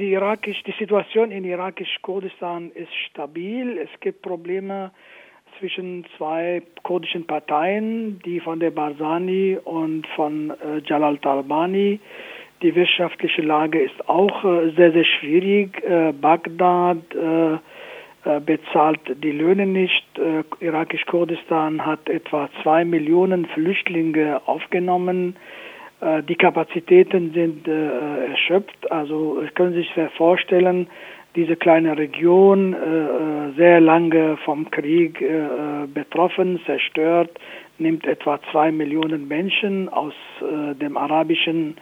Die, Irakisch, die Situation in irakisch-Kurdistan ist stabil. Es gibt Probleme zwischen zwei kurdischen Parteien, die von der Barzani und von äh, Jalal Talbani. Die wirtschaftliche Lage ist auch äh, sehr, sehr schwierig. Äh, Bagdad äh, äh, bezahlt die Löhne nicht. Äh, Irakisch-Kurdistan hat etwa zwei Millionen Flüchtlinge aufgenommen. Äh, die Kapazitäten sind äh, erschöpft. Also können Sie sich vorstellen, diese kleine Region, äh, sehr lange vom Krieg betroffen, zerstört, nimmt etwa zwei Millionen Menschen aus dem arabischen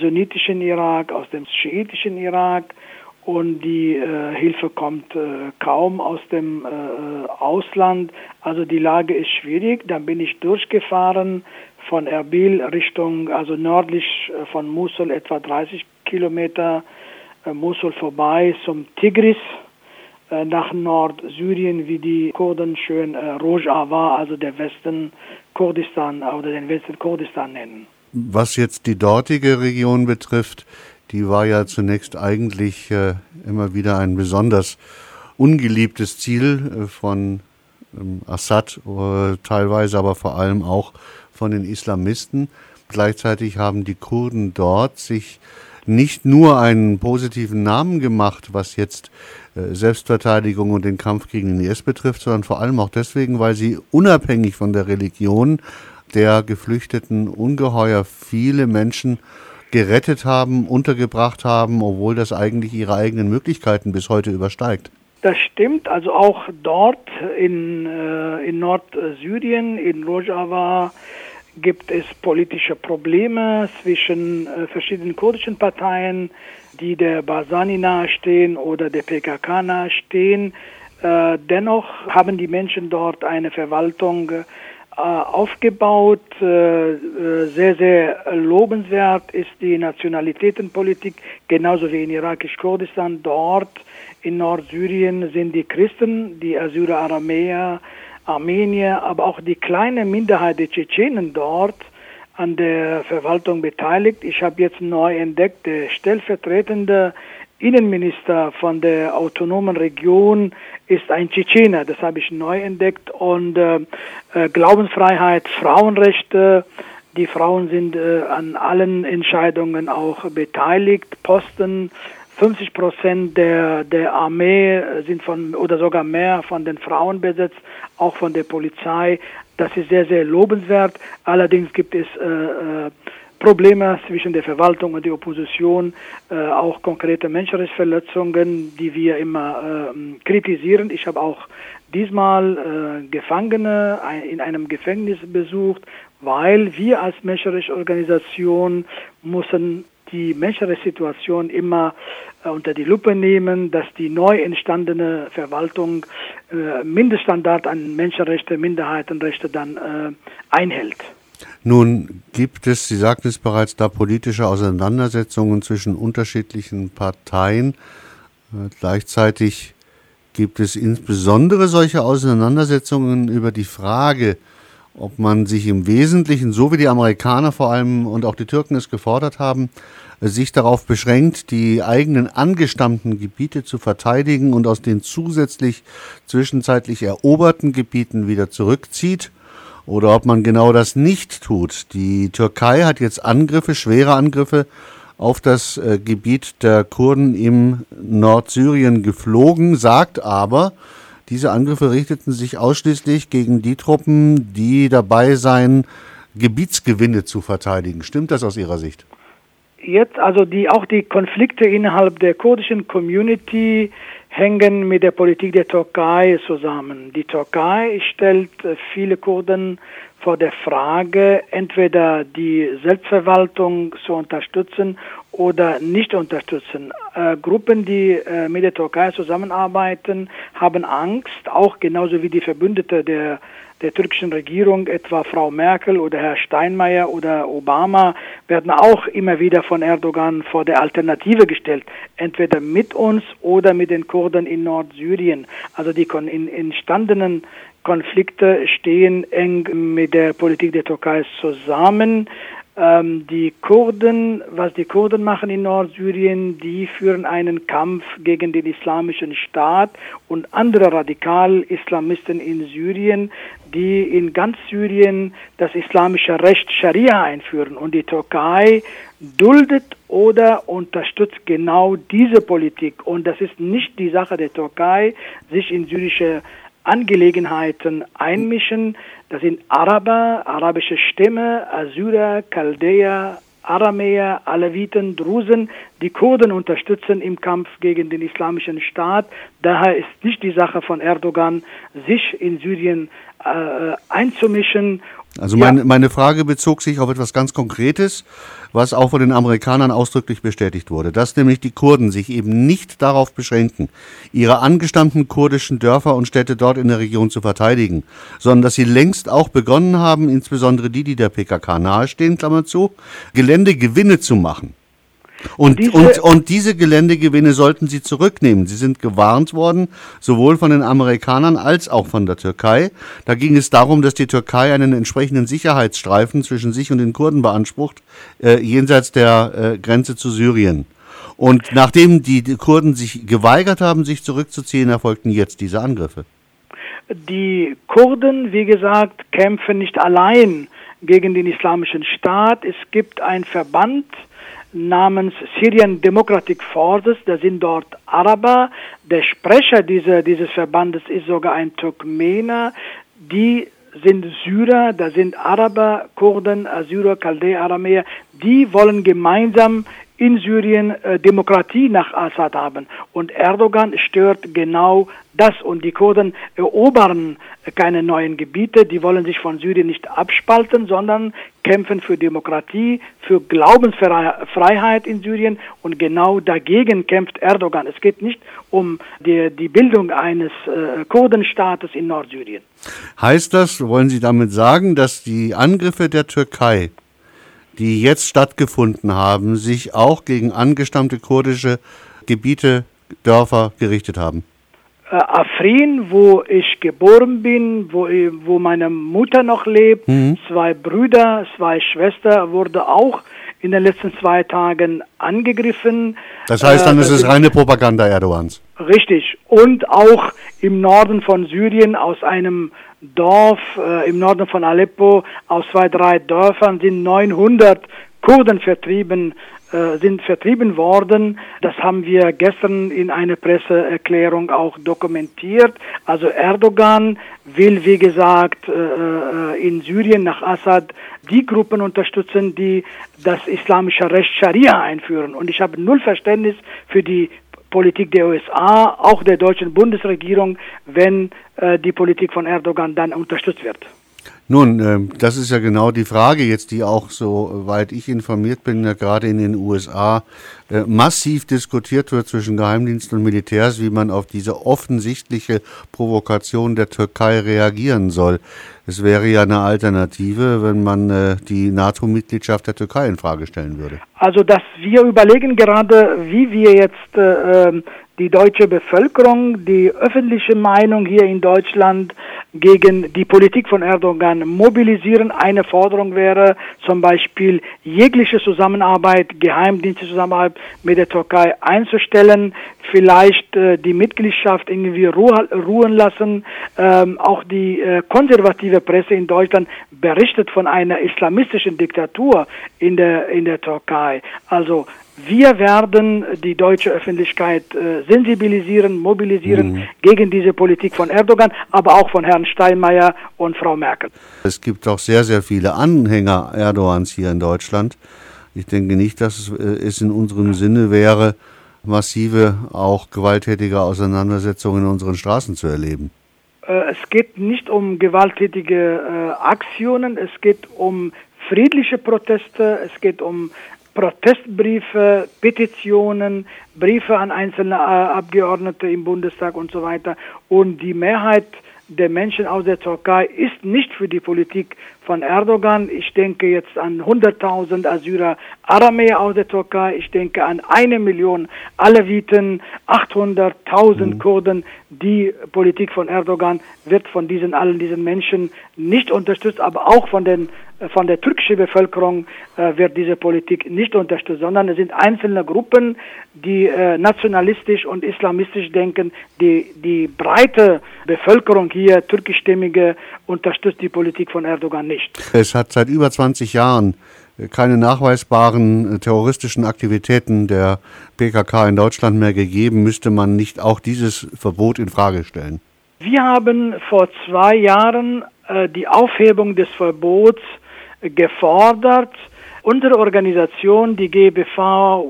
sunnitischen Irak, aus dem schiitischen Irak und die äh, Hilfe kommt äh, kaum aus dem äh, Ausland. Also die Lage ist schwierig. Dann bin ich durchgefahren von Erbil Richtung, also nördlich äh, von Mosul etwa 30 Kilometer äh, Mosul vorbei zum Tigris äh, nach Nordsyrien, wie die Kurden schön Rojava, also der Westen Kurdistan oder den Westen Kurdistan nennen. Was jetzt die dortige Region betrifft, die war ja zunächst eigentlich immer wieder ein besonders ungeliebtes Ziel von Assad, äh, teilweise aber vor allem auch von den Islamisten. Gleichzeitig haben die Kurden dort sich nicht nur einen positiven Namen gemacht, was jetzt äh, Selbstverteidigung und den Kampf gegen den IS betrifft, sondern vor allem auch deswegen, weil sie unabhängig von der Religion der Geflüchteten ungeheuer viele Menschen gerettet haben, untergebracht haben, obwohl das eigentlich ihre eigenen Möglichkeiten bis heute übersteigt. Das stimmt, also auch dort in, äh, in Nordsyrien, in Rojava, gibt es politische Probleme zwischen äh, verschiedenen kurdischen Parteien, die der Basani nahestehen oder der PKK nahestehen. Äh, dennoch haben die Menschen dort eine Verwaltung äh, aufgebaut. Sehr, sehr lobenswert ist die Nationalitätenpolitik, genauso wie in irakisch-Kurdistan. Dort in Nordsyrien sind die Christen, die Assyrer, Aramäer, Armenier, aber auch die kleine Minderheit der Tschetschenen dort an der Verwaltung beteiligt. Ich habe jetzt neu entdeckt, der stellvertretende Innenminister von der autonomen Region ist ein Tschetschener. Das habe ich neu entdeckt. Und äh, äh, Glaubensfreiheit, Frauenrechte, die Frauen sind äh, an allen Entscheidungen auch beteiligt. Posten, 50 Prozent der, der Armee sind von, oder sogar mehr von den Frauen besetzt, auch von der Polizei. Das ist sehr, sehr lobenswert. Allerdings gibt es äh, äh Probleme zwischen der Verwaltung und der Opposition, äh, auch konkrete Menschenrechtsverletzungen, die wir immer äh, kritisieren. Ich habe auch diesmal äh, Gefangene in einem Gefängnis besucht, weil wir als Menschenrechtsorganisation müssen die Menschenrechtssituation immer äh, unter die Lupe nehmen, dass die neu entstandene Verwaltung äh, Mindeststandard an Menschenrechte, Minderheitenrechte dann äh, einhält. Nun gibt es, Sie sagten es bereits, da politische Auseinandersetzungen zwischen unterschiedlichen Parteien. Äh, gleichzeitig gibt es insbesondere solche Auseinandersetzungen über die Frage, ob man sich im Wesentlichen, so wie die Amerikaner vor allem und auch die Türken es gefordert haben, sich darauf beschränkt, die eigenen angestammten Gebiete zu verteidigen und aus den zusätzlich zwischenzeitlich eroberten Gebieten wieder zurückzieht oder ob man genau das nicht tut. Die Türkei hat jetzt Angriffe, schwere Angriffe auf das äh, Gebiet der Kurden im Nordsyrien geflogen, sagt aber, diese Angriffe richteten sich ausschließlich gegen die Truppen, die dabei seien, Gebietsgewinne zu verteidigen. Stimmt das aus Ihrer Sicht? Jetzt also die auch die Konflikte innerhalb der kurdischen Community hängen mit der Politik der Türkei zusammen. Die Türkei stellt äh, viele Kurden vor der Frage, entweder die Selbstverwaltung zu unterstützen oder nicht unterstützen. Äh, Gruppen, die äh, mit der Türkei zusammenarbeiten, haben Angst, auch genauso wie die Verbündete der der türkischen Regierung, etwa Frau Merkel oder Herr Steinmeier oder Obama, werden auch immer wieder von Erdogan vor der Alternative gestellt, entweder mit uns oder mit den Kurden in Nordsyrien. Also die entstandenen Konflikte stehen eng mit der Politik der Türkei zusammen. Ähm, die Kurden, was die Kurden machen in Nordsyrien, die führen einen Kampf gegen den islamischen Staat und andere Radikal-Islamisten in Syrien, die in ganz Syrien das islamische Recht Scharia einführen. Und die Türkei duldet oder unterstützt genau diese Politik. Und das ist nicht die Sache der Türkei, sich in syrische Angelegenheiten einmischen. Das sind Araber, arabische Stämme, Assyrer, Chaldäer, Aramäer, Aleviten, Drusen, die Kurden unterstützen im Kampf gegen den islamischen Staat. Daher ist nicht die Sache von Erdogan, sich in Syrien äh, einzumischen also meine, ja. meine Frage bezog sich auf etwas ganz Konkretes, was auch von den Amerikanern ausdrücklich bestätigt wurde, dass nämlich die Kurden sich eben nicht darauf beschränken, ihre angestammten kurdischen Dörfer und Städte dort in der Region zu verteidigen, sondern dass sie längst auch begonnen haben, insbesondere die, die der PKK nahestehen, Klammer zu, Geländegewinne zu machen. Und, diese, und, und diese Geländegewinne sollten sie zurücknehmen. Sie sind gewarnt worden, sowohl von den Amerikanern als auch von der Türkei. Da ging es darum, dass die Türkei einen entsprechenden Sicherheitsstreifen zwischen sich und den Kurden beansprucht, äh, jenseits der äh, Grenze zu Syrien. Und nachdem die Kurden sich geweigert haben, sich zurückzuziehen, erfolgten jetzt diese Angriffe. Die Kurden, wie gesagt, kämpfen nicht allein gegen den islamischen Staat. Es gibt einen Verband, namens Syrian Democratic Forces, da sind dort Araber. Der Sprecher dieser, dieses Verbandes ist sogar ein Turkmener. Die sind Syrer, da sind Araber, Kurden, Assyrer, Chaldäer, Aramäer. Die wollen gemeinsam in Syrien äh, Demokratie nach Assad haben. Und Erdogan stört genau das. Und die Kurden erobern keine neuen Gebiete. Die wollen sich von Syrien nicht abspalten, sondern kämpfen für Demokratie, für Glaubensfreiheit in Syrien. Und genau dagegen kämpft Erdogan. Es geht nicht um die, die Bildung eines äh, Kurdenstaates in Nordsyrien. Heißt das, wollen Sie damit sagen, dass die Angriffe der Türkei die jetzt stattgefunden haben, sich auch gegen angestammte kurdische Gebiete, Dörfer gerichtet haben? Äh, Afrin, wo ich geboren bin, wo, wo meine Mutter noch lebt, mhm. zwei Brüder, zwei Schwestern wurde auch in den letzten zwei Tagen angegriffen. Das heißt, dann äh, ist es reine Propaganda Erdogans. Richtig. Und auch im Norden von Syrien aus einem Dorf äh, im Norden von Aleppo, aus zwei, drei Dörfern sind 900 Kurden vertrieben, sind vertrieben worden. Das haben wir gestern in einer Presseerklärung auch dokumentiert. Also Erdogan will, wie gesagt, äh, äh in Syrien nach Assad die Gruppen unterstützen, die das islamische Recht Scharia einführen. Und ich habe null Verständnis für die Politik der USA, auch der deutschen Bundesregierung, wenn äh, die Politik von Erdogan dann unterstützt wird. Nun, äh, das ist ja genau die Frage jetzt, die auch, soweit ich informiert bin, ja gerade in den USA äh, massiv diskutiert wird zwischen Geheimdiensten und Militärs, wie man auf diese offensichtliche Provokation der Türkei reagieren soll. Es wäre ja eine Alternative, wenn man äh, die NATO-Mitgliedschaft der Türkei in Frage stellen würde. Also, dass wir überlegen gerade, wie wir jetzt äh, ähm, die deutsche Bevölkerung, die öffentliche Meinung hier in Deutschland gegen die Politik von Erdogan mobilisieren. Eine Forderung wäre zum Beispiel jegliche Zusammenarbeit, Geheimdienstzusammenarbeit mit der Türkei einzustellen, vielleicht äh, die Mitgliedschaft irgendwie ruh ruhen lassen. Ähm, auch die äh, konservative Presse in Deutschland berichtet von einer islamistischen Diktatur in der, in der Türkei. Also wir werden die deutsche Öffentlichkeit äh, sensibilisieren, mobilisieren mhm. gegen diese Politik von Erdogan, aber auch von Herrn Steinmeier und Frau Merkel. Es gibt auch sehr, sehr viele Anhänger Erdogans hier in Deutschland. Ich denke nicht, dass es, äh, in unserem Sinne wäre, massive, auch gewalttätige Auseinandersetzungen in unseren Straßen zu erleben. Äh, es geht nicht um gewalttätige äh, Aktionen, es geht um friedliche Proteste, es geht um Protestbriefe, Petitionen, Briefe an einzelne äh, Abgeordnete im Bundestag und so weiter. Und die Mehrheit der Menschen aus der Türkei ist nicht für die Politik von Erdogan. Ich denke jetzt an 100.000 Assyrer Aramäer aus der Türkei. Ich denke an eine Million Aleviten, 800.000 mhm. Kurden. Die Politik von Erdogan wird von diesen allen diesen Menschen nicht unterstützt, aber auch von den von der türkischen Bevölkerung äh, wird diese Politik nicht unterstützt, sondern es sind einzelne Gruppen, die äh, nationalistisch und islamistisch denken. Die, die breite Bevölkerung hier, türkischstämmige, unterstützt die Politik von Erdogan nicht. Es hat seit über 20 Jahren keine nachweisbaren äh, terroristischen Aktivitäten der PKK in Deutschland mehr gegeben. Müsste man nicht auch dieses Verbot in Frage stellen? Wir haben vor zwei Jahren äh, die Aufhebung des Verbots gefordert. Unsere Organisation, die GBV,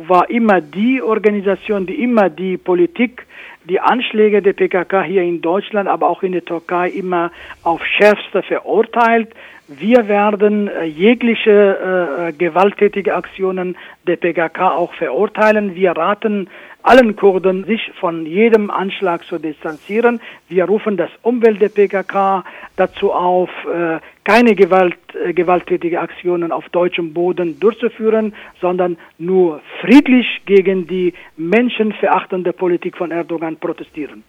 war immer die Organisation, die immer die Politik, die Anschläge der PKK hier in Deutschland, aber auch in der Türkei immer auf schärfste verurteilt. Wir werden äh, jegliche äh, gewalttätige Aktionen der PKK auch verurteilen. Wir raten allen Kurden, sich von jedem Anschlag zu distanzieren. Wir rufen das Umwelt der PKK dazu auf, äh, keine Gewalt, äh, gewalttätige Aktionen auf deutschem Boden durchzuführen, sondern nur friedlich gegen die menschenverachtende Politik von Erdogan gaan protesteren.